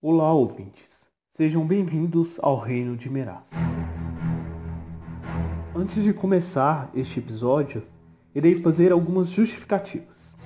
Olá, ouvintes. Sejam bem-vindos ao Reino de Meraz. Antes de começar este episódio, irei fazer algumas justificativas.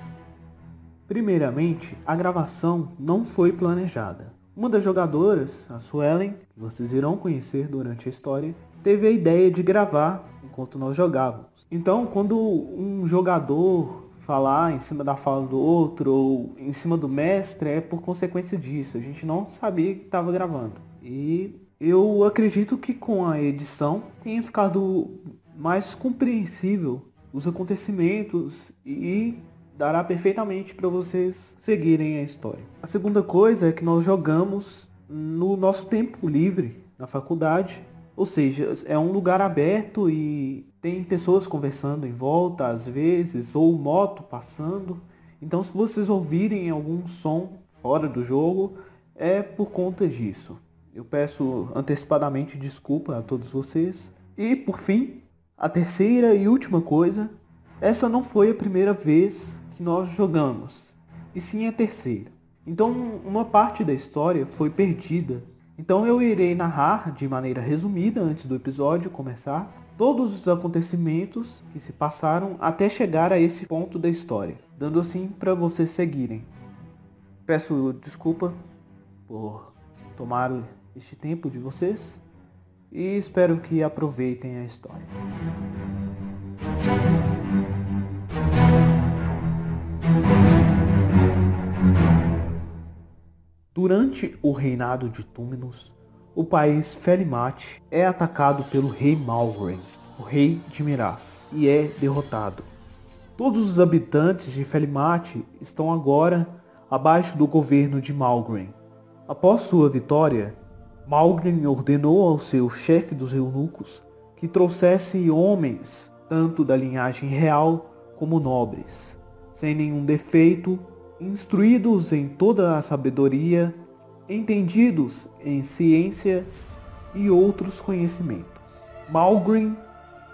Primeiramente, a gravação não foi planejada. Uma das jogadoras, a Suelen, que vocês irão conhecer durante a história, teve a ideia de gravar enquanto nós jogávamos. Então, quando um jogador falar em cima da fala do outro ou em cima do mestre, é por consequência disso. A gente não sabia que estava gravando. E eu acredito que com a edição tenha ficado mais compreensível os acontecimentos e dará perfeitamente para vocês seguirem a história. A segunda coisa é que nós jogamos no nosso tempo livre na faculdade, ou seja, é um lugar aberto e tem pessoas conversando em volta às vezes ou moto passando. Então, se vocês ouvirem algum som fora do jogo, é por conta disso. Eu peço antecipadamente desculpa a todos vocês. E por fim, a terceira e última coisa, essa não foi a primeira vez que nós jogamos, e sim a terceira. Então, uma parte da história foi perdida. Então, eu irei narrar de maneira resumida antes do episódio começar todos os acontecimentos que se passaram até chegar a esse ponto da história, dando assim para vocês seguirem. Peço desculpa por tomar este tempo de vocês e espero que aproveitem a história. Durante o reinado de Túminos, o país Felimate é atacado pelo rei Malgren, o rei de Miraz, e é derrotado. Todos os habitantes de Felimate estão agora abaixo do governo de Malgren. Após sua vitória, Malgren ordenou ao seu chefe dos eunucos que trouxesse homens, tanto da linhagem real como nobres, sem nenhum defeito, instruídos em toda a sabedoria, entendidos em ciência e outros conhecimentos. Malgren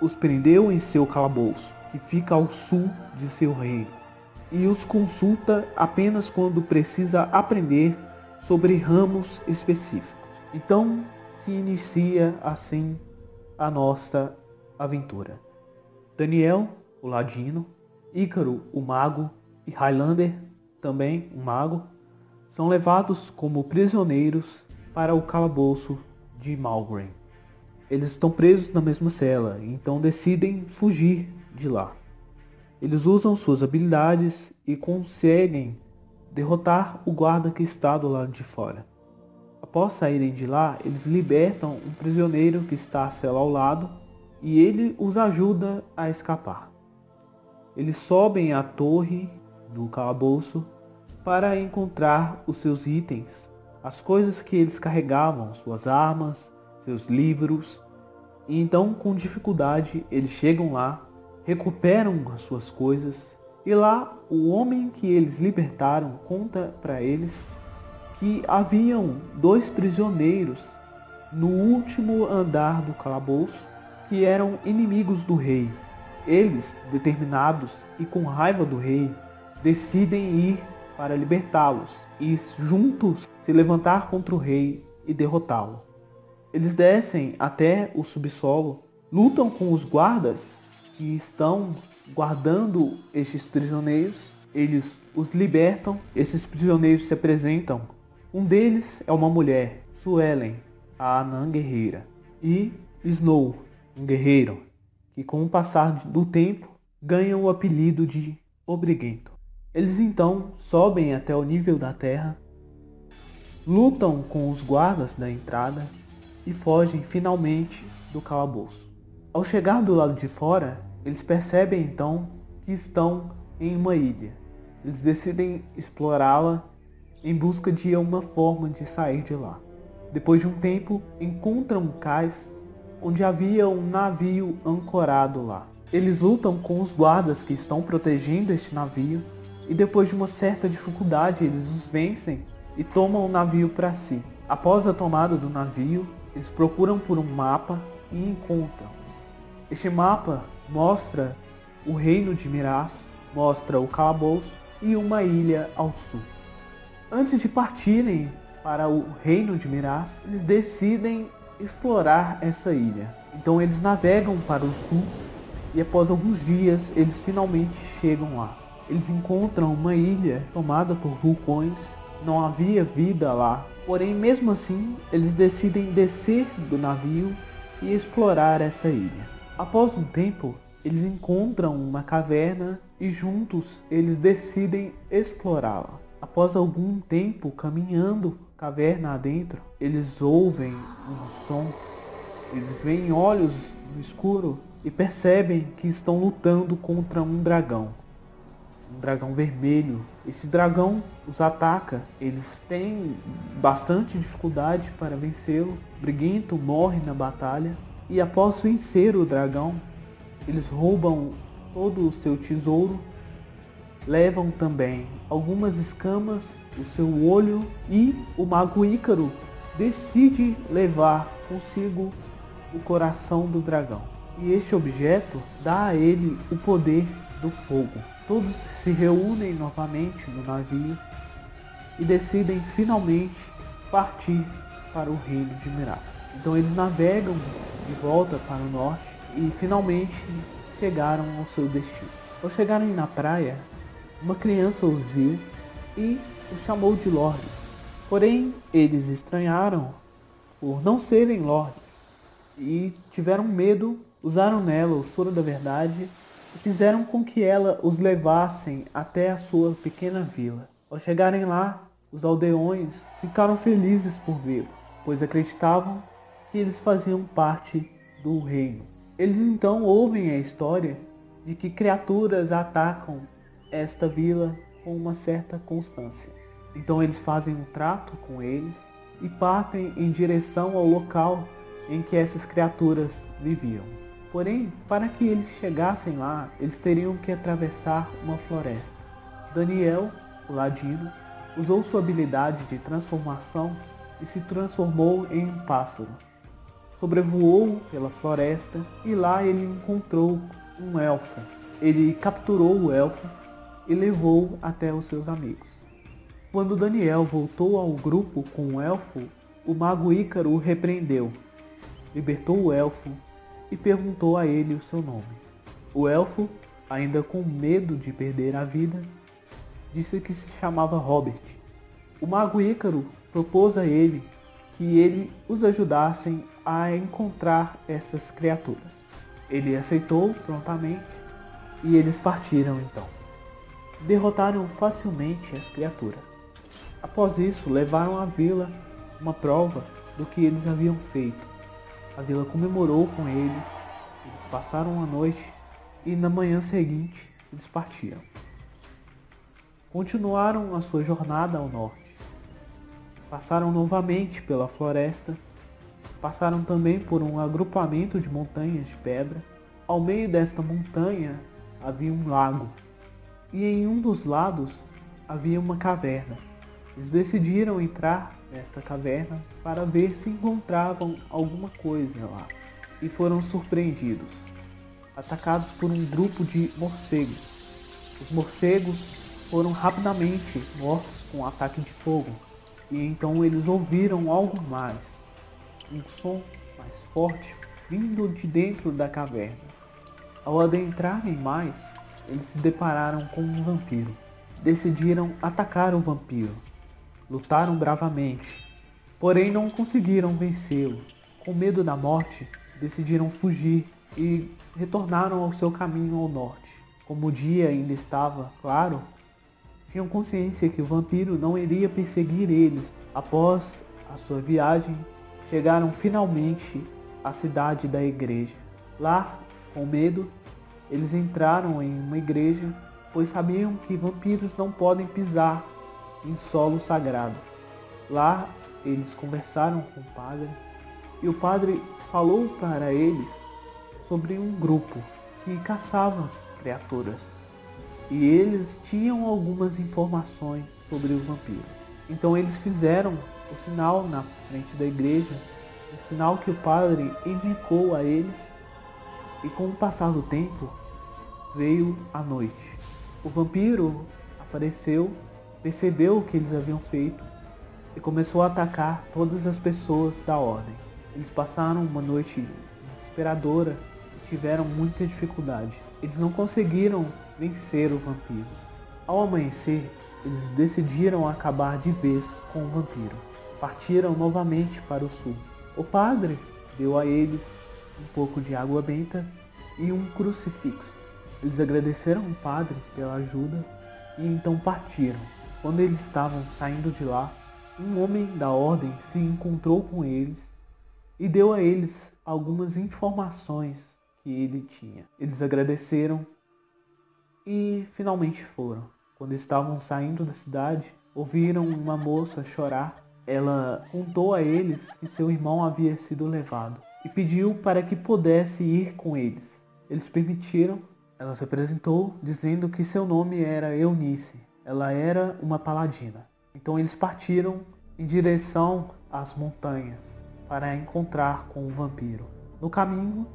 os prendeu em seu calabouço, que fica ao sul de seu reino, e os consulta apenas quando precisa aprender sobre ramos específicos. Então se inicia assim a nossa aventura. Daniel, o ladino, Ícaro, o mago, e Highlander, também um mago, são levados como prisioneiros para o calabouço de Malgren. Eles estão presos na mesma cela, então decidem fugir de lá. Eles usam suas habilidades e conseguem derrotar o guarda que está do lado de fora. Após saírem de lá, eles libertam um prisioneiro que está à cela ao lado e ele os ajuda a escapar. Eles sobem à torre do calabouço para encontrar os seus itens, as coisas que eles carregavam, suas armas, seus livros. E então, com dificuldade, eles chegam lá, recuperam as suas coisas e lá o homem que eles libertaram conta para eles que haviam dois prisioneiros no último andar do calabouço que eram inimigos do rei. Eles, determinados e com raiva do rei, decidem ir para libertá-los e juntos se levantar contra o rei e derrotá-lo. Eles descem até o subsolo, lutam com os guardas que estão guardando estes prisioneiros, eles os libertam, esses prisioneiros se apresentam um deles é uma mulher, Suelen, a Anã guerreira, e Snow, um guerreiro, que com o passar do tempo ganha o apelido de Obriguento. Eles então sobem até o nível da terra, lutam com os guardas da entrada e fogem finalmente do calabouço. Ao chegar do lado de fora, eles percebem então que estão em uma ilha. Eles decidem explorá-la em busca de uma forma de sair de lá. Depois de um tempo, encontram um cais onde havia um navio ancorado lá. Eles lutam com os guardas que estão protegendo este navio e depois de uma certa dificuldade eles os vencem e tomam o navio para si. Após a tomada do navio, eles procuram por um mapa e encontram. Este mapa mostra o reino de Miraz, mostra o calabouço e uma ilha ao sul. Antes de partirem para o reino de Miraz, eles decidem explorar essa ilha. Então eles navegam para o sul e após alguns dias eles finalmente chegam lá. Eles encontram uma ilha tomada por vulcões, não havia vida lá. Porém, mesmo assim, eles decidem descer do navio e explorar essa ilha. Após um tempo, eles encontram uma caverna e juntos eles decidem explorá-la. Após algum tempo caminhando caverna adentro, eles ouvem um som, eles veem olhos no escuro e percebem que estão lutando contra um dragão. Um dragão vermelho. Esse dragão os ataca, eles têm bastante dificuldade para vencê-lo. Briguento morre na batalha e após vencer o dragão, eles roubam todo o seu tesouro, levam também algumas escamas, o seu olho e o mago Ícaro decide levar consigo o coração do dragão. E este objeto dá a ele o poder do fogo. Todos se reúnem novamente no navio e decidem finalmente partir para o reino de Miraz. Então eles navegam de volta para o norte e finalmente chegaram ao seu destino. Ao chegarem na praia, uma criança os viu e os chamou de lordes. Porém, eles estranharam por não serem lordes e tiveram medo, usaram nela o soro da verdade fizeram com que ela os levassem até a sua pequena vila. Ao chegarem lá, os aldeões ficaram felizes por vê-los, pois acreditavam que eles faziam parte do reino. Eles então ouvem a história de que criaturas atacam esta vila com uma certa constância. Então eles fazem um trato com eles e partem em direção ao local em que essas criaturas viviam. Porém, para que eles chegassem lá, eles teriam que atravessar uma floresta. Daniel, o ladino, usou sua habilidade de transformação e se transformou em um pássaro sobrevoou pela floresta e lá ele encontrou um elfo. Ele capturou o elfo e levou até os seus amigos. Quando Daniel voltou ao grupo com o elfo, o mago Ícaro o repreendeu, libertou o elfo e perguntou a ele o seu nome. O elfo, ainda com medo de perder a vida, disse que se chamava Robert. O mago Ícaro propôs a ele que ele os ajudassem a encontrar essas criaturas. Ele aceitou prontamente e eles partiram então. Derrotaram facilmente as criaturas. Após isso, levaram à vila uma prova do que eles haviam feito. A vila comemorou com eles, eles passaram a noite e na manhã seguinte eles partiram. Continuaram a sua jornada ao norte Passaram novamente pela floresta, passaram também por um agrupamento de montanhas de pedra. Ao meio desta montanha havia um lago, e em um dos lados havia uma caverna. Eles decidiram entrar nesta caverna para ver se encontravam alguma coisa lá, e foram surpreendidos, atacados por um grupo de morcegos. Os morcegos foram rapidamente mortos com um ataque de fogo e então eles ouviram algo mais, um som mais forte vindo de dentro da caverna. Ao adentrarem mais, eles se depararam com um vampiro. Decidiram atacar o vampiro. Lutaram bravamente, porém não conseguiram vencê-lo. Com medo da morte, decidiram fugir e retornaram ao seu caminho ao norte. Como o dia ainda estava claro, tinham consciência que o vampiro não iria perseguir eles. Após a sua viagem, chegaram finalmente à cidade da igreja. Lá, com medo, eles entraram em uma igreja, pois sabiam que vampiros não podem pisar em solo sagrado. Lá, eles conversaram com o padre e o padre falou para eles sobre um grupo que caçava criaturas e eles tinham algumas informações sobre o vampiro. Então eles fizeram o sinal na frente da igreja, o sinal que o padre indicou a eles, e com o passar do tempo veio a noite. O vampiro apareceu, percebeu o que eles haviam feito e começou a atacar todas as pessoas da ordem. Eles passaram uma noite desesperadora e tiveram muita dificuldade. Eles não conseguiram vencer o vampiro. Ao amanhecer, eles decidiram acabar de vez com o vampiro. Partiram novamente para o sul. O padre deu a eles um pouco de água benta e um crucifixo. Eles agradeceram o padre pela ajuda e então partiram. Quando eles estavam saindo de lá, um homem da ordem se encontrou com eles e deu a eles algumas informações que ele tinha. Eles agradeceram e finalmente foram. Quando estavam saindo da cidade, ouviram uma moça chorar. Ela contou a eles que seu irmão havia sido levado e pediu para que pudesse ir com eles. Eles permitiram. Ela se apresentou dizendo que seu nome era Eunice. Ela era uma paladina. Então eles partiram em direção às montanhas para encontrar com o vampiro. No caminho,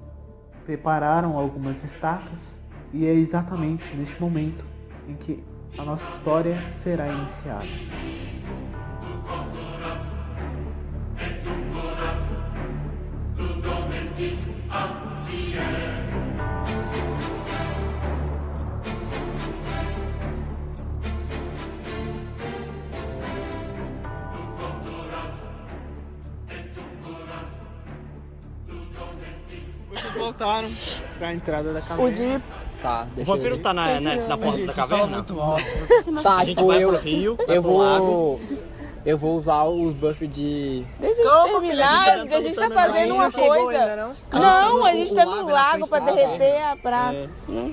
prepararam algumas estacas e é exatamente neste momento em que a nossa história será iniciada. Voltaram pra entrada da caverna. O de. Tá, O vampiro tá na, na, na porta da caverna? Tá, A gente tipo, vai eu, pro rio, eu pro lago. vou. Eu vou usar os buffs de. Deixa a gente terminar, porque a gente tá fazendo uma coisa. Não, a gente tá no lago pra derreter a prata.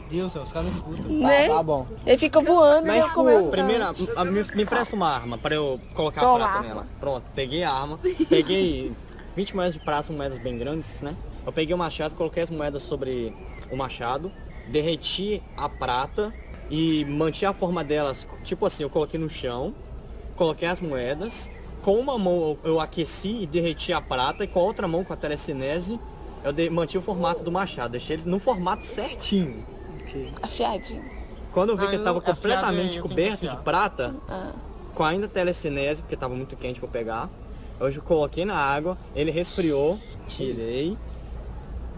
Deus, os caras não escutam. Tá, Né? tá bom. Ele fica voando Mas, eu tipo, começo a- primeiro, a- a- me, me empresta uma arma pra eu colocar Toma. a prata nela. Pronto, peguei a arma, peguei 20 moedas de prata, moedas bem grandes, né? Eu peguei o machado, coloquei as moedas sobre o machado, derreti a prata e mantive a forma delas, tipo assim, eu coloquei no chão, coloquei as moedas, com uma mão eu aqueci e derreti a prata e com a outra mão, com a telecinese, eu de, mantive o formato do machado, deixei ele no formato certinho. Afiadinho. Quando eu vi que Ah, ele tava eu- afiado completamente coberto que de prata, Ah. com ainda telecinese, porque tava muito quente pra eu pegar, eu coloquei na água, ele resfriou, tirei.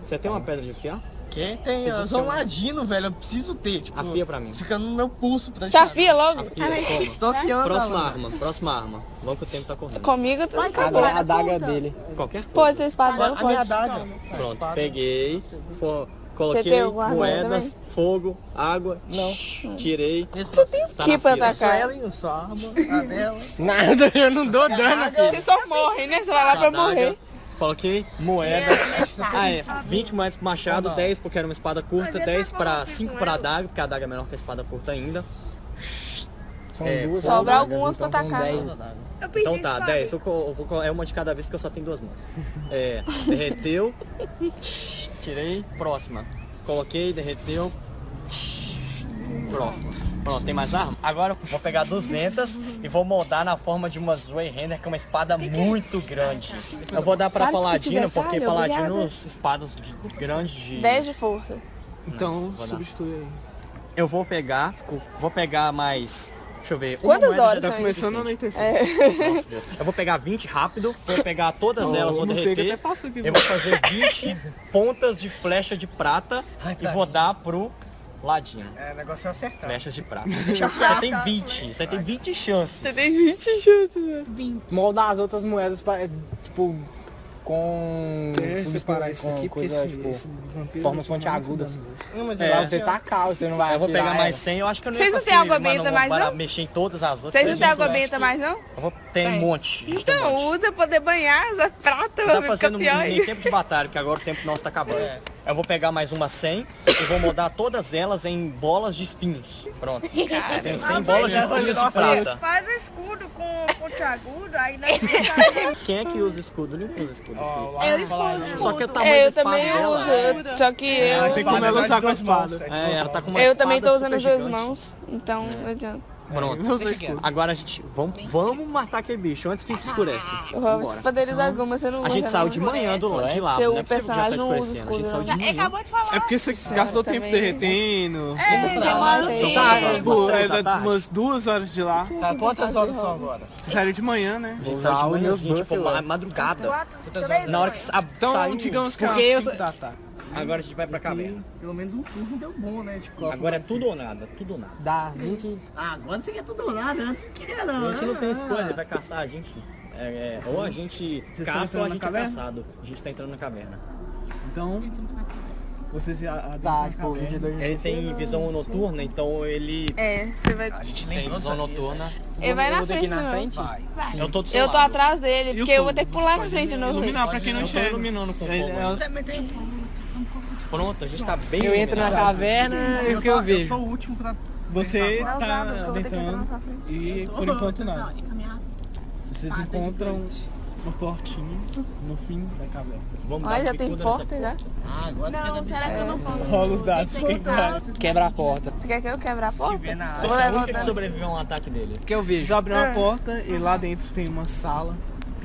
Você tem uma pedra de afiar? Quem tem? Você Eu disse sou um ladino, velho. Eu preciso ter. Tipo, Afia pra mim. Fica no meu pulso. Pra Tá afia logo? Afia, toma. Estou afiando. Próxima ela. arma, próxima arma. Vamos que o tempo tá correndo. Comigo tu Agora é a adaga dele. Qualquer coisa. Pode ser espadão, A minha pode. adaga. Pronto, peguei, fo- Você coloquei tem alguma arma moedas, fogo, água, Não. tirei. Que Tá na pra fila. atacar? Só ela e só a arma, a dela. Nada, eu não dou dano. Você só morre, né? Você vai lá pra Adaga, morrer. Coloquei moedas. Ah, é. 20 moedas pro machado, 10 porque era uma espada curta, 10 para 5 para a adaga, porque a adaga é menor que a espada curta ainda. São É, duas Sobra adagas, algumas pra então são atacar. dez. Então tá, 10. Eu, é uma de cada vez que eu só tenho duas mãos. É, derreteu. Tirei. Próxima. Coloquei, derreteu. Próxima. Pronto, tem mais arma? Agora eu vou pegar 200 e vou moldar na forma de uma Zweihander, que é uma espada muito grande. Eu vou dar pra Paladino, porque Paladino, obrigada. espadas de- grandes de... 10 de força. Então, Nossa, substitui aí. Eu vou pegar, vou pegar mais... Deixa eu ver. Quantas horas tá Começando a anoitecer. Nossa, Deus. Eu vou pegar 20 rápido, vou pegar todas Oh, elas, vou derreter. até passou aqui. Eu vou fazer 20 pontas de flecha de prata Ai, e tá. vou dar pro ladinho. É, o negócio é acertar. Flechas de prata. Você tem 20, você tem 20 chances. Você tem 20 chutes, velho. Moldar as outras moedas pra, tipo, com... Quer separar isso com aqui, porque esse, tipo, esse vampiro... pontiagudas. dano, velho. Não, mas É. você tacar, você não vai Eu vou pegar mais ela. 100, eu acho que eu não Vocês ia não têm água benta mais, não? mexer em todas as outras. Vocês não têm água benta mais, não? Eu vou... Tem um monte. um Então, monte. usa poder banhar essa prata, Tá fazendo pior em isso. tempo de batalha, porque agora o tempo nosso tá acabando. Eu vou pegar mais uma 100 e vou moldar todas elas em bolas de espinhos. Pronto. Tem 100 bolas de espinhos de prata. Faz escudo com pontiagudo, aí nós Quem é que usa escudo? Não usa escudo. Eu escondo escudo. Só que o tamanho É, da eu espada também dela... uso, eu- só que eu... tem como ela usar com mãos. espadas. É, ela tá com uma Eu também tô espada usando as duas gigante. mãos, então não adianta. Pronto. Meus dois escudos. Agora a gente. Vamos, vamos matar aquele bicho antes que escurece. Vamos poderes alguma, você não A gente saiu de manhã do de lá. Seu não é tá personagem não usa escurecendo. A gente escudo, saiu de. Ele manhã. acabou de falar. É porque você gastou tempo também. derretendo. É, três Tipo, é da da- tarde. umas duas horas de lá. Tá, quantas horas são agora? Você saiu de manhã, né? A gente saiu de manhãzinha, tipo, ma- madrugada. Quatro, três Na hora que sa- Então, saiu, digamos que é porque umas eu- cinco da tarde. Agora a gente vai pra caverna. Pelo menos um turno deu bom, né? Tipo, Agora é tudo ou nada, tudo ou nada. Dá 20. ah, agora você quer tudo ou nada, antes não queria A não. gente não tem né? escolha, ele vai caçar a gente. É, é, ou a gente estão caça ou a gente é caçado. A gente tá entrando na caverna. Então, você se Tá, tipo, caverna. 22 Ele tem visão noturna, então ele É, você vai... A gente tem visão noturna. Ele vai na Eu vou frente, na frente? Vai. Eu tô do seu Eu tô lado. atrás dele, porque eu vou fogo? ter que pular na frente de novo. Iluminar pra quem não Eu tô iluminando com fogo. ela- Também tem Pronto, a gente tá bem Eu entro na caverna e o que eu Eu vejo? sou o último pra... Você tá nada, porque eu vou ter que entrar na adentrando sua frente. e por enquanto nada. Não, e caminhar. Vocês encontram uma portinha no fim da caverna. Vamos Olha, dar já tem bicuda nessa porta já. Ah, agora você Não, será que eu não posso? Rola os dados, quem vai? Quebra a porta. Você quer que eu quebre a porta? tiver na Eu vou é a única levantar. que sobreviveu a um ataque dele. O que eu vejo? Já abriu uma É. porta e lá dentro tem uma sala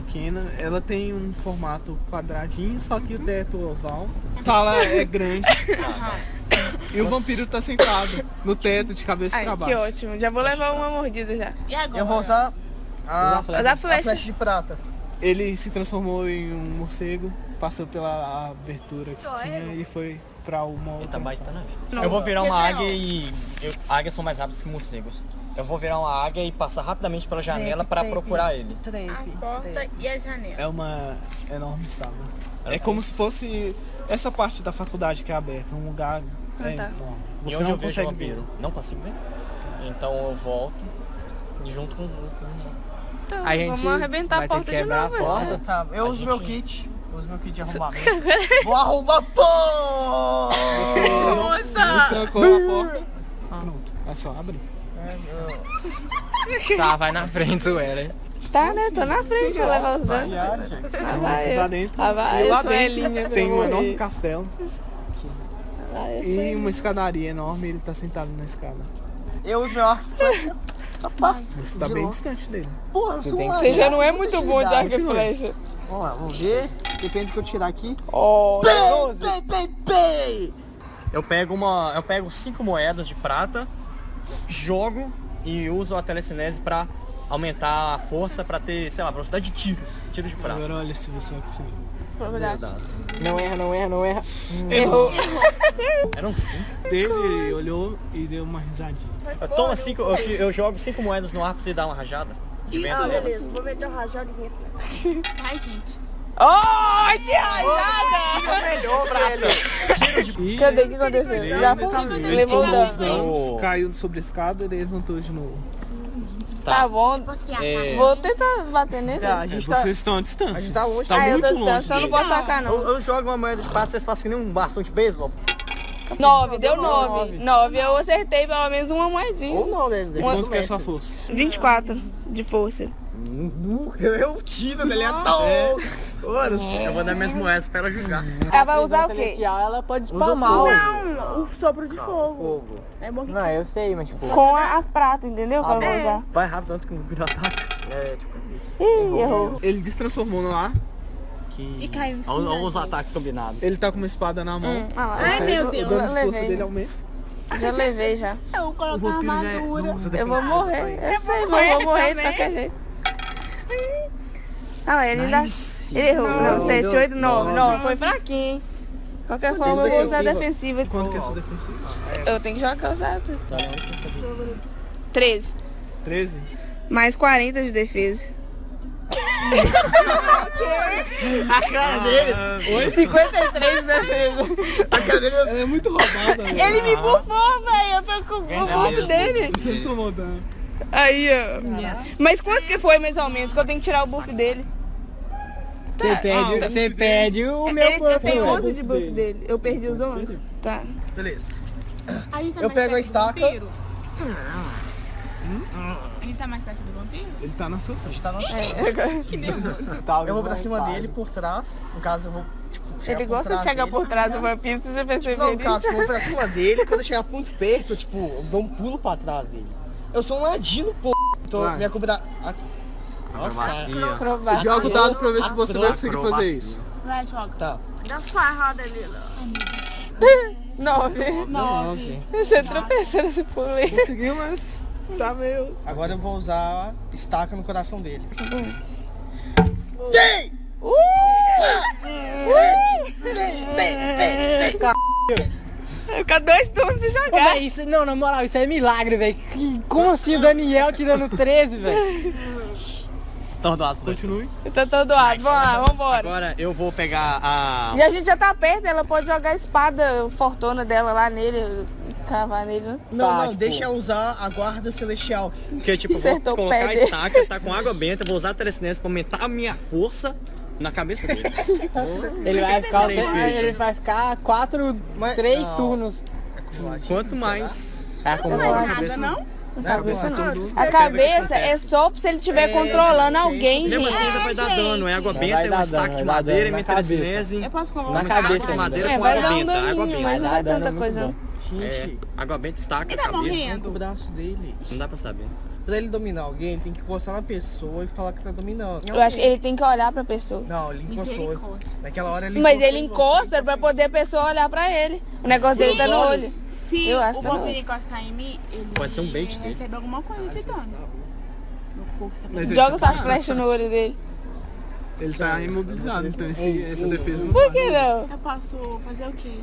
pequena. Ela tem um formato quadradinho, só que o teto oval. A sala é grande. e o vampiro tá sentado no teto de cabeça Ai, pra que baixo. ótimo. Já vou levar uma mordida já. E agora? Eu vou usar a, Vou dar a flecha. flecha de prata. Ele se transformou em um morcego, passou pela abertura que tinha e foi pra uma outra tá sala. baitando a gente. Não. Eu vou virar uma águia e. eu- águias são mais rápidas que morcegos. Eu vou virar uma águia e passar rapidamente pela janela pra procurar ele. A porta e a janela. É uma enorme sala. É como se fosse essa parte da faculdade que é aberta, um lugar Ah, é, tá. enorme. E Você onde não eu vejo o consegue ver. vampiro? Não consigo ver. Então eu volto e junto com o Então, A gente vamos arrebentar a vai ter porta de quebrar a novo. porta. né? Tá, eu A uso meu gente- kit. Eu uso meu kit de arrombamento. Vou arrombar pô! Você trancou a porta. Pronto, é só abrir. Tá, vai na frente, o Eren. Tá, né? Tô na frente, vou levar os danos. Ah, Então, vai, eu. lá dentro. Ah, vai, e lá dentro tem um enorme castelo Ah, eu e uma escadaria enorme ele tá sentado na escada. Eu uso meu arco. Você tá De bem longe. distante dele. Porra, eu sou tem Você já não é muito bom de arco e flecha. Vamos lá, vamos ver. Depende do que eu tirar aqui. Oh, Pei, pei, pei! Eu pego uma. Eu pego cinco moedas de prata, jogo e uso a telecinese pra aumentar a força pra ter, sei lá, velocidade de tiros. Tiro de prata. Agora olha se você vai conseguir. probabilidade. Não erra, não erra, não erra. Errou. Eram cinco. Dele, ele olhou e deu uma risadinha. Eu tomo cinco. Eu, te- eu jogo cinco moedas no ar pra você dar uma rajada. De vento Ah, nelas. beleza. Vou meter o rajado de vento. Ai, gente. Oh, que rajada! Cadê o que aconteceu? ele Já tá. Ele levou dano. Oh. caiu sobre a escada e levantou de novo. Tá bom. Posso que É, Vou tentar bater nele. Tá, a É, gente tá... vocês estão à distância. a gente tá longe. Tá ah, eu muito tô longe. distante, eu não posso atacar eu, não. eu jogo uma moeda de prata, vocês fazem que nem um bastão de beisebol. Nove, deu nove. Nove, eu acertei pelo menos uma moedinha. Ou não, né? E quanto que é a sua força? 24 de força. Eu tiro, ele é tão. Eu vou dar minhas moedas pra ela jogar. Ela vai usar o quê? ela pode spamar o- Não, o sopro de fogo. É bom que Não, eu sei, mas tipo... Com a- as pratas, entendeu? Ela vai usar. Vai rápido antes que o vira ataque. É, tipo. Ih, errou. Ele destransformou no ar. Que... E caiu em cima Olha os ataques combinados. Ele tá com uma espada na mão. Hum, ah lá. Ai, meu O Deus. dano eu de força levei. dele aumenta. Já levei já. Eu vou colocar uma é- armadura. usa Eu vou morrer. sai. Eu sei, mas eu vou morrer de qualquer jeito. Ah, ele ainda. Ele errou. Não, 7, 8, 9. 9. Foi fraquinho, hein? De qualquer forma, eu vou usar a defensiva. Quanto que é a sua defensiva? Eu tenho que jogar os dados. Tá, né? Eu quero saber. 13. 13? Mais 40 de defesa. A cara dele! Oi? 53 de defesa. A cara dele é muito roubada. Ele me bufou, velho. Eu tô com o buff dele. Você não tomou dano. Aí, ó. Mas quantos que foi, mais ou menos? Que eu tenho que tirar o buff dele. Você perde, você perde o meu Ele, eu tenho ué. 11 de buff dele. Eu perdi os 11? Tá. Beleza. Tá Eu pego a estaca. A gente tá mais perto do vampiro? Ele tá na sua A frente. gente tá no... Tá, Eu vou pra cima dele por trás. No caso, eu vou, tipo, Ele gosta de chegar dele. por trás do vampiro, você já percebeu Não, no caso, eu vou pra cima dele. Quando eu chegar muito perto, eu, tipo, eu dou um pulo pra trás dele. Eu sou um ladino, pô. Vai. minha comida... a- Nossa. Acrobacia. Acrobacia. Joga o dado pra ver se você vai conseguir fazer isso. Vai, joga. Tá. Dá sua errada ali, Nove. Nove. Você tropeçou nesse pulo Conseguiu, mas tá meio... Agora eu vou usar estaca no coração dele. Uh! Fica dois turnos e Ô, jogar. véi, isso, não, na moral, isso é milagre, velho. Como assim o Daniel tirando 13, velho? Tordoado. Continue. Eu tô todo lado. Vamos lá, vambora. Agora eu vou pegar a... E a gente já tá perto, ela pode jogar a espada fortuna dela lá nele, cavar nele, né? Não, Tá, não, tipo- deixa eu usar a guarda celestial. Porque, tipo, vou Acertou o colocar a estaca, tá com água benta, vou usar a telecinese pra aumentar a minha força na cabeça dele. Ele vai ficar, ele vai ficar quatro, Mas- três não. turnos. Quanto mais... Tá com Não é nada, não? Cabeça não. Tudo. A cabeça é só se ele estiver É, controlando gente, alguém, Mesmo gente. assim ainda vai dar dano, é água benta, é um estaque de madeira, cabeça. telecinese, Eu posso um uma cabeça de madeira É, com vai água dar um benta, água daninho, benta. mas não Vai é tanta coisa. É, Gente, água benta, estaca, Ele tá cabeça, morrendo. o braço dele. não dá pra saber. Pra ele dominar alguém, tem que encostar na pessoa e falar que tá dominando. Eu acho que ele tem que olhar pra pessoa. Não, ele encostou. Naquela hora ele Mas encostou ele encosta pra poder a pessoa olhar pra ele. O negócio dele tá no olho. Se Eu acho o tá olho. encostar em mim, ele Pode ser um bait dele. recebe alguma coisa de dano. Fica Mas ele Joga tá- suas flechas no olho dele. Ele tá imobilizado, então esse, essa defesa não Por que não? Eu posso fazer o quê?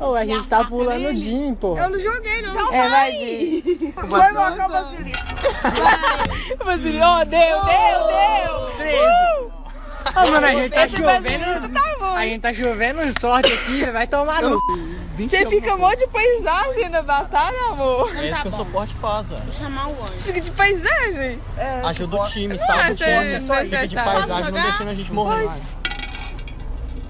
Ô, a gente tá pulando o Jim, porra. não joguei, não. É, vai, Di. Vou invocar o basilisco. Mas ele, oh, deu, deu, deu. Ô, mano, a gente tá basilisco chovendo. tá A gente tá chovendo sorte aqui, vai tomar no. Você fica um monte de paisagem na batalha, amor. É isso que o suporte faz, velho. Vou chamar o anjo. Fica de paisagem. Ajuda o time, salva o acho time, fica de paisagem, não deixando a gente morrer.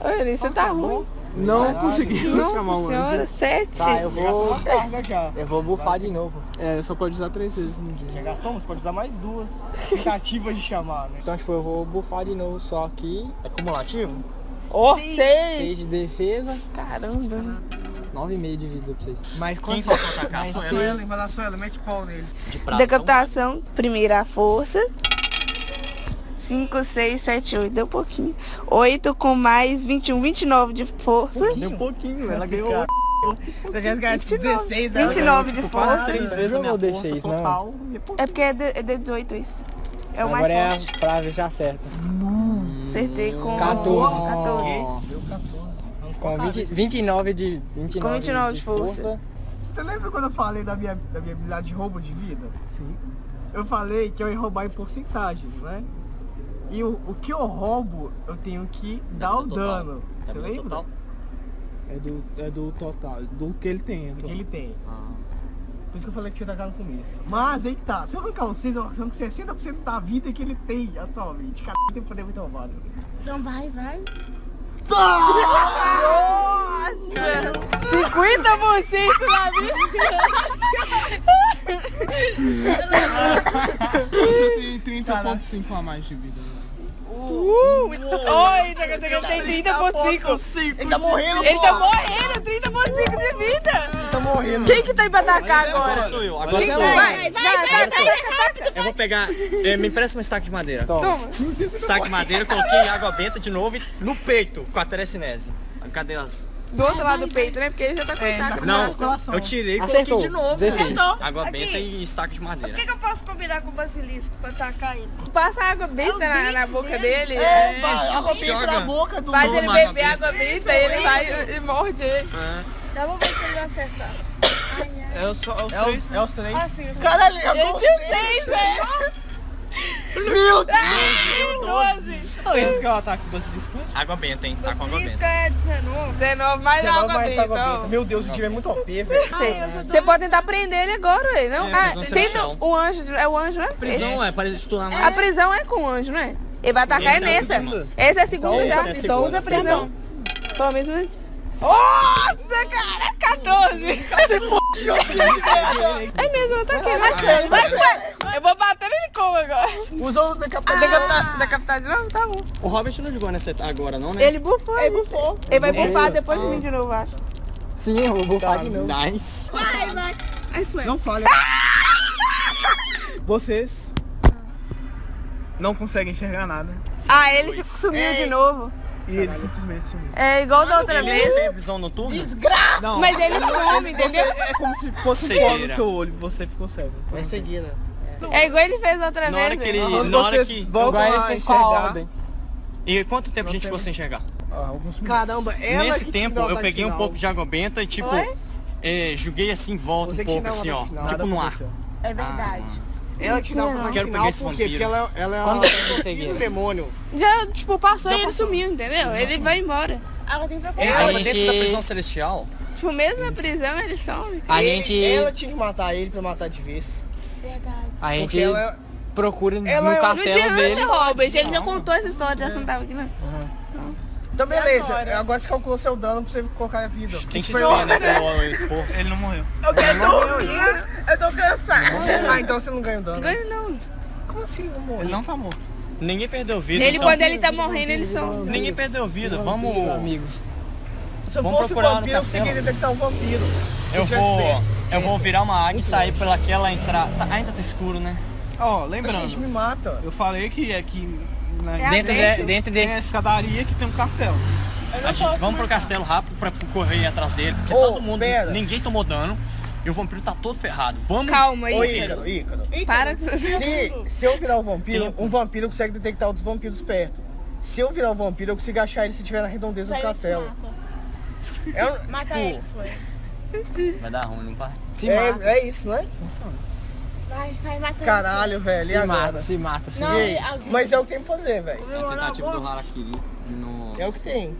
Olha, isso tá ruim. Não conseguiu Nossa chamar o senhora, anjo. sete. Tá, eu vou. uma carga já. Eu vou bufar de novo. É, só pode usar três vezes no dia. Já gastou? Você pode usar mais duas tentativas de chamar, né? Então, tipo, eu vou bufar de novo só aqui. É cumulativo? Oh, 6 seis. de defesa, Caramba. 9,5 de vida pra vocês. Mas Quem quanto? faltou atacar? Só ela. ela, vai lá só ela, mete pau nele. De prata. Decapitação, primeira força. 5, 6, 7, 8. Deu pouquinho. 8 com mais 21, 29 de força. Deu um pouquinho, ela ganhou a gente ganhar 16, 29 de tipo, força. três vezes a minha força D6, não? total. É porque é de, é de 18 isso. É o mais Agora forte. é pra ver se acerta. Acertei com 14. 14. Deu 14. Com 20, 29 de 29, Com 29 de força. Você lembra quando eu falei da minha, da minha habilidade de roubo de vida? Sim. Eu falei que eu ia roubar em porcentagem, né? E o, o que eu roubo, eu tenho que dar o total. dano. É Você lembra? total? É do, é do total, do que ele tem. O então. que ele tem. Ah. Por isso que eu falei que tinha tacar no começo. Mas aí que tá. Se eu arrancar um 6, eu arranco 60% da vida que ele tem atualmente. Cara, tem que poder muito roubado. Então vai, vai. Nossa! 50% da vida. Você tem 30.5 a mais de vida. Uh, oi, eu tenho 30.5. Ele tá morrendo, Ele tá morrendo, 30.5 de vida. tá morrendo. Quem que tá pra atacar Agora agora? sou eu, agora sou vai? eu. Vai, vai, vai, vai. Eu vou pegar. eh, me empresta um stack de madeira. Toma. Stack de madeira, coloquei água benta de novo e no peito com a telecinese. Cadê as. Do outro lado do peito, né? Porque ele já tá com É, saco. Não, eu tirei e coloquei Acertou. de novo. 16. Água benta e stack de madeira. que eu posso combinar com o basilisco pra atacar ele? Passa água benta na, na boca dele. É, vai, a roupinha joga. na boca do Faz ele água beber água benta e ele vai e morde ele. Ah, Então vamos ver se ele vai acertar. É os, é os É, três. os, é os três. Assim, Caralho, eu tinha seis, velho. Meu Deus! Ah, 12. Não, esse que é o ataque do basilisco. água benta, hein? Tá com água benta. é 19. 19 mais Você não água vai essa benta. água benta. Meu Deus, o time é muito OP, velho. Você pode tentar prender ele agora, ele não? É, ah, prisão celestial. do, o anjo, é o anjo, né? Prisão é para estudar A mais. prisão é com o anjo, né? Ele vai atacar é Esse é o nessa. último. Esse é a segunda Então, já. é a Só segunda usa a prisão. Só mesmo, né? Nossa, cara, 14! É mesmo, eu ataquei. Mas foi, mas foi. Eu vou bater nele como agora? Usa o. Decapitar, decapitar de novo? Tá bom. O Robert não jogou nessa agora, não, né? Ele bufou. Ele bufou. Ele vai bufar depois de mim de novo, acho. Sim, eu vou bufar de novo. Nice. Vai, vai. I swear. Não falha. Vocês não conseguem enxergar nada. Ah, ele ficou sumiu de novo. E ele simplesmente sumiu. É igual da outra Ele vez. tem visão noturna? Não, Mas ele some, entendeu? é como se fosse um pó no Cegueira. seu olho. Você ficou cego. É seguida. É igual ele fez outra Na hora vez. que ele. velho. Na hora Vocês que. ele a enxergar. E quanto tempo a gente ficou sem enxergar? Ah, alguns minutos. Caramba, ela Nesse tempo eu peguei um pouco de água benta e tipo. É, joguei assim em volta Você um pouco assim, ó. Tipo no ar. É verdade. Ela que dá o Quero final pegar esse por quê? vampiro. Porque ela, ela é uma Quando você precisa seguia? demônio. Já, tipo, passou e ele sumiu, entendeu? Ele vai embora. Água tem pra Ela A dentro gente- da prisão celestial. Tipo, mesmo na prisão, ele some. A Ele- gente, Ela tinha que matar ele pra matar de vez. Verdade. a Porque gente ela procura ela no é- não Não castelo adianta, dele. Robert. Ele já contou essa história, já não tava aqui, não. Então beleza, agora? agora? você calculou seu dano pra você colocar a vida. Tem que esperar, né? Ele não morreu. Eu quero dormir! Eu tô cansado! Ah, então você não ganha o dano. Ganho não. Como assim não morreu? Ele não tá morto. Ninguém perdeu vida. Ele, então. quando ele tá morrendo, ele some. Ninguém perdeu vida. Vamos. amigos. Se eu Vamos fosse o procurar vampiro, eu conseguiria detectar o vampiro. Eu vou. Eu vou virar uma águia e sair pelaquela entrada. Tá, ainda tá escuro, né? Ó, A lembrando, gente me mata. eu falei que aqui na É Dentro, de, dentro tem a desse. escadaria que tem um castelo. A gente, vamos pro castelo rápido pra correr atrás dele. Porque Ô, todo mundo. pera. Ninguém tomou dano. E o vampiro tá todo ferrado. Vamos. Calma Ô aí. Ícaro, Ícaro. Para. Se, se eu virar o vampiro, Tempo. um vampiro consegue detectar outros vampiros perto. Se eu virar o vampiro, eu consigo achar ele se estiver na redondeza do castelo. É, um- Mata tipo, eles, foi. Vai dar ruim, não vai? Mata. é, é isso, né? Vai, vai, mata eles. Caralho, velho. e Se agora? mata, se mata, se Não, mata. E aí? alguém- Mas é o que tem que fazer, velho. É a tentativa do Harakiri. Nossa. É o que tem.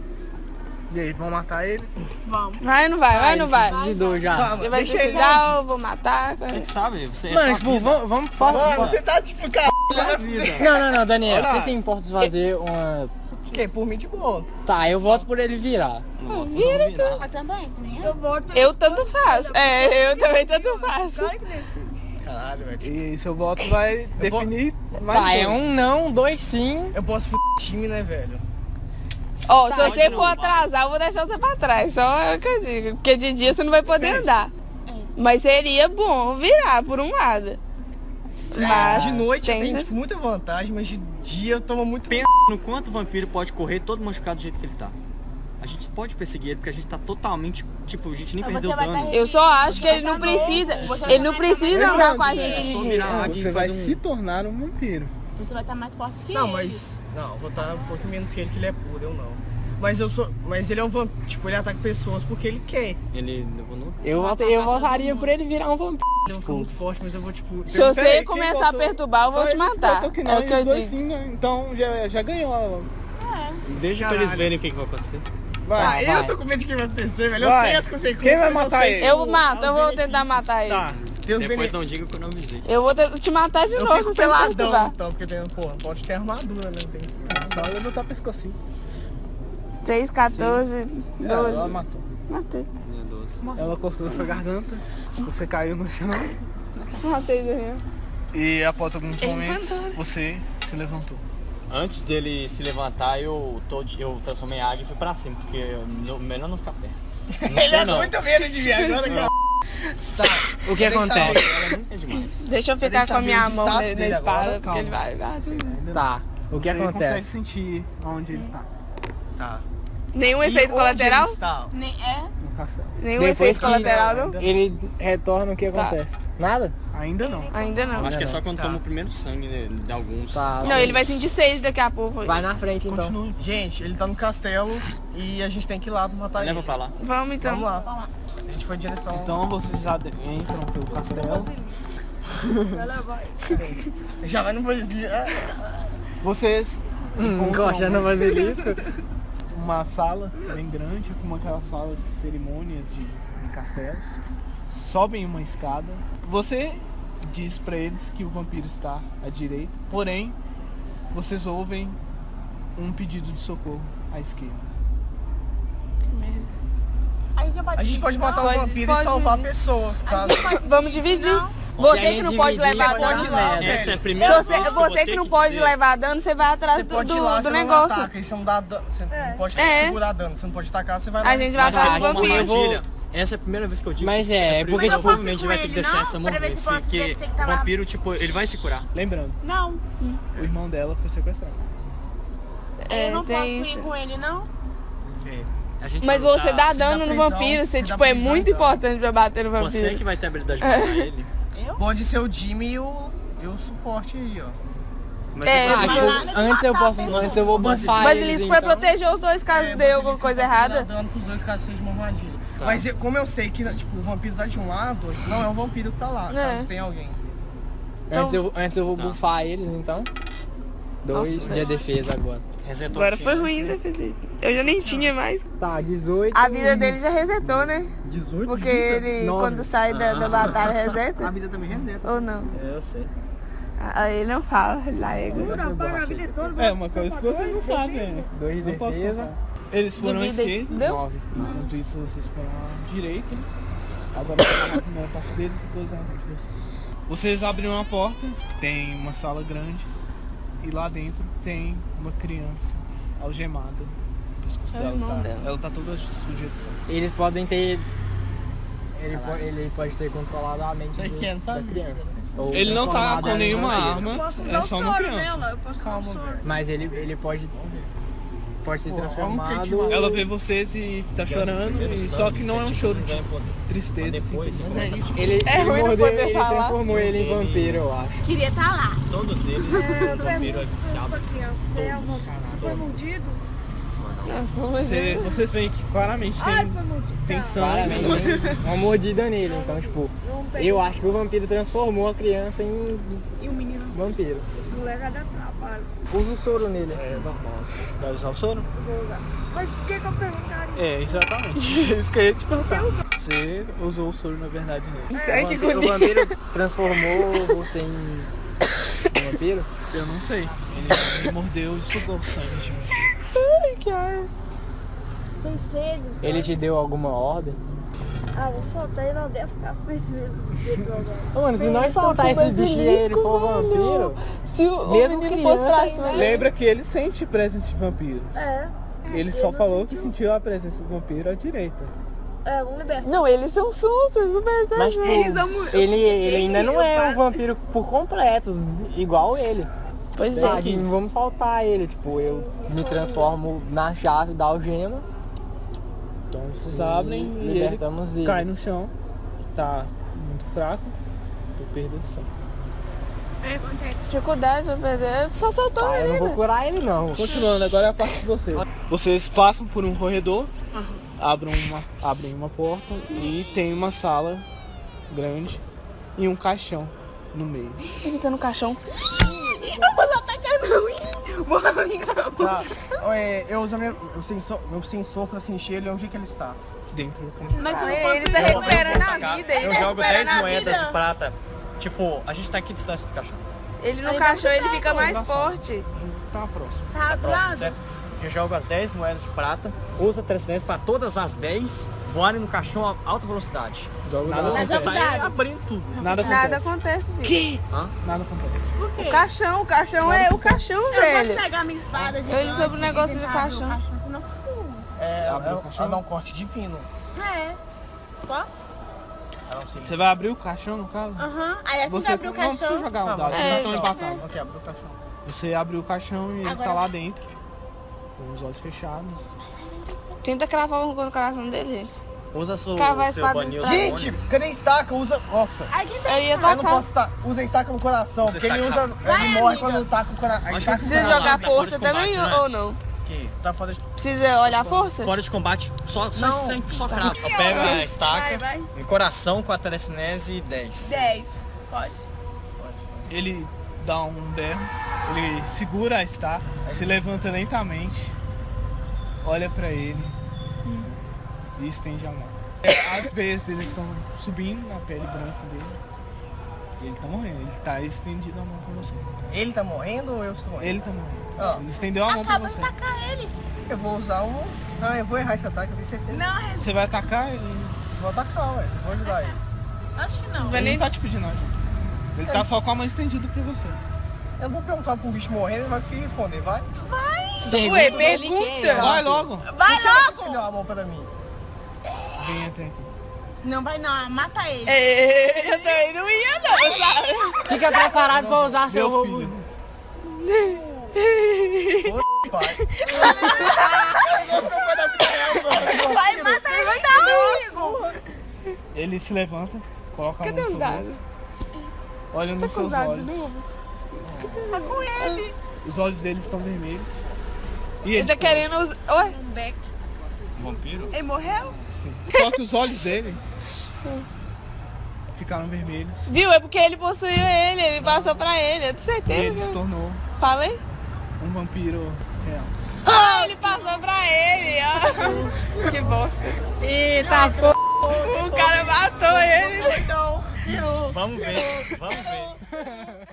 E aí, vão matar ele? Vamos. Vai ou não vai? Vai ou não vai? De dor já. Ele vai deixa ele. suicidar ou vou matar? Você que sabe, você é Mano, sua tipo, vida. vamos, vamos só. Mano, você tá tipo, cara, na vida. Não, não, não, Daniel, Olha lá. você se importa de fazer uma. Que? Por mim de boa. Tá, eu voto por ele virar. Não, não Vira, virar. Eu também, nem eu. Eu Eu tanto faço. É, eu também tanto faço. Caralho, velho. E seu voto vai definir mais Tá, é dois. um não, dois sim. Eu posso f time, né, velho? Ó, se Tá, você for não. atrasar, eu vou deixar você pra trás. Só é o que eu digo. Porque de dia você não vai poder andar. Mas seria bom virar por um lado. Mas de noite eu tem tenho tipo, muita vantagem, mas de dia eu tomo muito Pensa no quanto o vampiro pode correr todo machucado do jeito que ele tá. A gente pode perseguir ele porque a gente tá totalmente. Tipo, a gente nem perdeu vai dano. tá Eu só acho que ele não precisa. Ele não precisa andar com a gente É de dia. Você vai um. se tornar um vampiro. Você vai estar mais forte que Não, ele. mas. Não, eu vou estar um pouco menos que ele, que ele é puro, eu não. Mas eu sou. Mas ele é um vampiro. Tipo, ele ataca pessoas porque ele quer. Ele. Eu, eu votaria por ele virar um vampiro. Ele fica muito forte, mas eu vou, tipo. Se você Peraí, começar a votou? perturbar, eu vou Só te matar. que É não, o que eu dois digo. sim, né? Então já, já ganhou. Deixa pra eles verem o que, que vai acontecer. Ah, Vai, eu vai. tô com medo de quem vai vencer, velho. Eu Vai. sei as consequências. Quem vai eu matar ele? Eu mato, eu vou tentar matar ele. Tá. Os Depois não diga que eu não avisei. Eu vou te te matar de Eu novo fico não peladão, perturbar. então, porque tem, porra, pode ter armadura, né? Tem... Só levantar pescocinho. 6, 14, Ela 12. matou. Matei. Minha doce. Ela cortou sua garganta, você caiu no chão Matei, Daniel. e após alguns momentos você se levantou. Antes dele se levantar, eu, tô, eu transformei a águia e fui pra cima, porque eu, não- melhor não ficar perto. Não Ele sei é não. muito medo de mim agora, cara. Tá. O que acontece? é. Deixa eu ficar com a minha mão na, na espada, agora, porque calma. ele vai. vai assim. Tá, o que você consegue acontece? sentir onde ele tá, Tá. Nenhum E efeito colateral? Nem é. Nenhum Depois efeito colateral, não? Ele retorna, o que Tá. acontece? Nada? Ainda não. Ainda não. Acho que é só quando Tá. toma o primeiro sangue né, de alguns. Tá. Não, ele vai sentir sede daqui a pouco. Vai na frente então. Continue. Gente, ele tá no castelo e a gente tem que ir lá pra matar Leva ele. pra lá. Vamos então. Vamos lá. A gente foi em direção. Então vocês já de- entram pelo castelo. Já vai no Brasil. Vocês Hum, no basilisco. uma sala bem grande, como aquelas salas de cerimônias de, em castelos. Sobem uma escada. Você diz pra eles que o vampiro está à direita, porém vocês ouvem um pedido de socorro à esquerda. A gente pode A gente pode matar o vampiro e salvar a pessoa. Caso... Vamos dividir. Você que não pode levar dano. Essa é a Se primeira você, vez que eu vou você ter que não pode dizer. levar dano, você vai atrás Você do, pode ir do, lá, do você negócio. não ataca, você não dá dano, você não pode É. segurar dano, você não pode atacar, você vai lá. A gente vai Mas atrás você do arruma uma vampiro. armadilha. Essa é a primeira vez que eu digo. Mas é, porque porque, Mas eu tipo, provavelmente vai ter que deixar não? essa Pra morrer. se Porque o tá lá. vampiro, tipo, ele vai se curar. Lembrando, Não, o irmão dela foi sequestrado. É, eu não posso tem ir isso. com ele, não. É, a gente Mas você dá você dá dano no prisão, vampiro, você, você tipo, é muito então. importante pra bater no Você vampiro. que vai ter a habilidade de matar ele. Pode ser o Jimmy e o, e o suporte aí, ó. Mas É, você vai- mas- tipo, antes eu posso, antes eu vou bufar Mas eles, ele vai então. proteger os dois caso É, dê mas alguma eles coisa errada. dano pros dois caso seja uma armadilha. Tá. Mas eu- como eu sei que tipo, o vampiro tá de um lado, não é o vampiro que tá lá, É. caso tenha alguém. Antes eu, antes eu vou Tá. bufar eles, então. Dois Nossa, de defesa agora. Resetou Agora foi né? ruim, né, Felipe? Eu já nem tinha mais. Tá, 18. A vida dele já resetou, né? 18 Porque ele, Nove. quando sai da, da batalha, A reseta. vida também reseta. Ou não? É, eu sei. Ah, ele não fala, larga. É, uma coisa que vocês não sabem, né? Dois de defesa. Eles foram à esquerda, Deu? Nove. enquanto isso vocês foram à direita. Agora na primeira parte deles e depois na parte de vocês. Vocês abrem uma porta, tem uma sala grande e lá dentro tem uma criança algemada. O pescoço É dela irmão tá, ela tá toda suja de sangue. Eles podem ter. Ele, po- ele pode ter controlado a mente do, da criança. Ou Ele não tá transformado com ela em nenhuma vampiro. arma, é só uma criança. Calma, velho. Mas ele, ele pode. Pode ter transformado. Ela vê vocês e tá chorando, e só que não é um choro de tristeza, assim. Depois, Ele, É ele ruim não poder ele falar. transformou ele em vampiro, eu acho. Queria estar lá. todos eles, o vampiro é viciado. Você foi mordido? Nossa, vamos Você- ver. vocês veem que claramente tem, tem sangue. Claramente, tem uma mordida nele. Então, tipo, eu acho que o vampiro transformou a criança em E o menino? vampiro. O moleque trabalho. Usa o soro nele. É normal. Vai usar o soro? Mas o que que eu perguntaria? É, exatamente. Isso que eu ia te perguntar. Você usou o soro, na verdade, nele. Ai, que O vampiro, o vampiro transformou você em vampiro? Eu não sei. Ele me mordeu e sugou o sangue de mim. Ai, que ar. Tem sede. Ele te deu alguma ordem? Ah, vou soltar e não deve ficar sem Ô, mano, se nós soltar esse bicho e ele for vampiro, Se o, Mesmo o menino fosse pra cima dele. Lembra que ele sente presença de vampiros. É, Ele só falou que sentiu a presença do vampiro à direita. é, vamos libertar. Não, eles são sustos, super mas tipo, ele, ele ainda não é um vampiro por completo, igual ele. Pois Tá, é. de- vamos soltar ele, tipo, eu me transformo na chave da algema. Então vocês abrem e ele ele. cai no chão. Tá muito fraco. Tô perdendo sangue. É, acontece. Dificuldade pra perder. Só soltou Tá, eu ele. não vou curar ele não. Continuando, agora é a parte de vocês. Vocês passam por um corredor, abrem, uma, abrem uma porta e tem uma sala grande e um caixão no meio. Ele tá no caixão. Não posso atacar não, Morra, amiga. Tá. É, eu uso meu, meu sensor, meu sensor pra sentir ele onde que ele está. Dentro do caixão. Mas o Ele tá recuperando a vida. Ele Eu tá jogo recuperando 10 a moedas vida. de prata. Tipo, a gente tá aqui distância do caixão. Ele no caixão, ele fica mais forte. Tá próximo. Tá do Próximo, certo? Eu jogo as 10 moedas de prata, uso a transcendência para todas as 10 voarem no caixão a alta velocidade. Jogo Nada não. Eu dado. abrindo tudo. Nada Nada acontece. acontece, filho. Nada acontece. O caixão, o caixão é o caixão, Eu velho. posso pegar minha espada de Eu li sobre o negócio do caixão. caixão, senão fico... É, Abre o ela, caixão? ela dá um corte divino. É. Posso? Não sei. Você vai abrir o caixão, no caso? Aham. Aí assim que Você abrir o não caixão... precisa jogar um Tá, dado, É, estão empatados. Ok, abre o caixão. Você abre o caixão e ele Agora- tá lá dentro. Com os olhos fechados. Tenta cravar alguma coisa no coração dele, gente. Usa seu, Cavar a seu espada banil Gente, demônio. cadê estaca? Usa. Nossa. Ai, que Eu ia Eu não tacar. posso estar. Usa estaca no coração. Usa Porque ele usa. estaca. Ele morre quando taca o coração. Acho que Precisa Tá jogar força de combate, também né? ou não? Que Tá fora de. Precisa olhar a força? fora de combate, só, só, Não. só, só cravo. Eu pego a Vai, estaca, vai. em coração com a telecinese e 10. 10. Pode. Ele dá um berro, ele segura a estaca, se levanta lentamente, olha pra ele e estende a mão. É, As veias dele estão subindo na pele branca dele. E ele tá morrendo, ele tá estendido a mão pra você. Ele tá morrendo ou eu estou morrendo? Ele tá morrendo. Ó, Ele estendeu a mão pra Acaba de você. tacar ele. eu vou usar um. Ah, eu vou errar esse ataque, eu tenho certeza. Não, é- Você vai atacar ele. Vou atacar, ué. Vou ajudar ele. acho que não. Vai Ele nem- não tá te pedindo ajuda. Ele tá só com a mão estendida pra você. Eu vou perguntar pra um bicho morrendo, ele vai conseguir responder, vai? Ué, pergunta. Vai logo, Vai Por que você logo! estendeu a mão pra mim? Vem até aqui. Não vai não, mata ele. É, eu também não ia não, sabe? Fica preparado pra usar seu roubo. Vai matar ele não. Ele se levanta, coloca a Cadê mão os no seu dados? rosto, olha nos Tá seus os olhos. novo? Tá com ele. Os olhos dele estão vermelhos. E Ele ele tá querendo os... Oi? Vampiro? Ele morreu? Só que os olhos dele ficaram vermelhos. Viu? É porque ele possuiu ele, ele passou pra ele, eu tenho E certeza. ele se tornou Falei? um vampiro real. Ah, ele passou pra ele, ó. Que bosta. Eita, pô. O cara matou ele. Então, Vamos ver, vamos ver.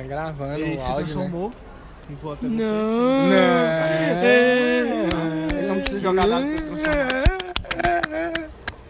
Tá gravando Ele o áudio, né? transformou e voa até você. Não. Ele não precisa jogar pra transformar.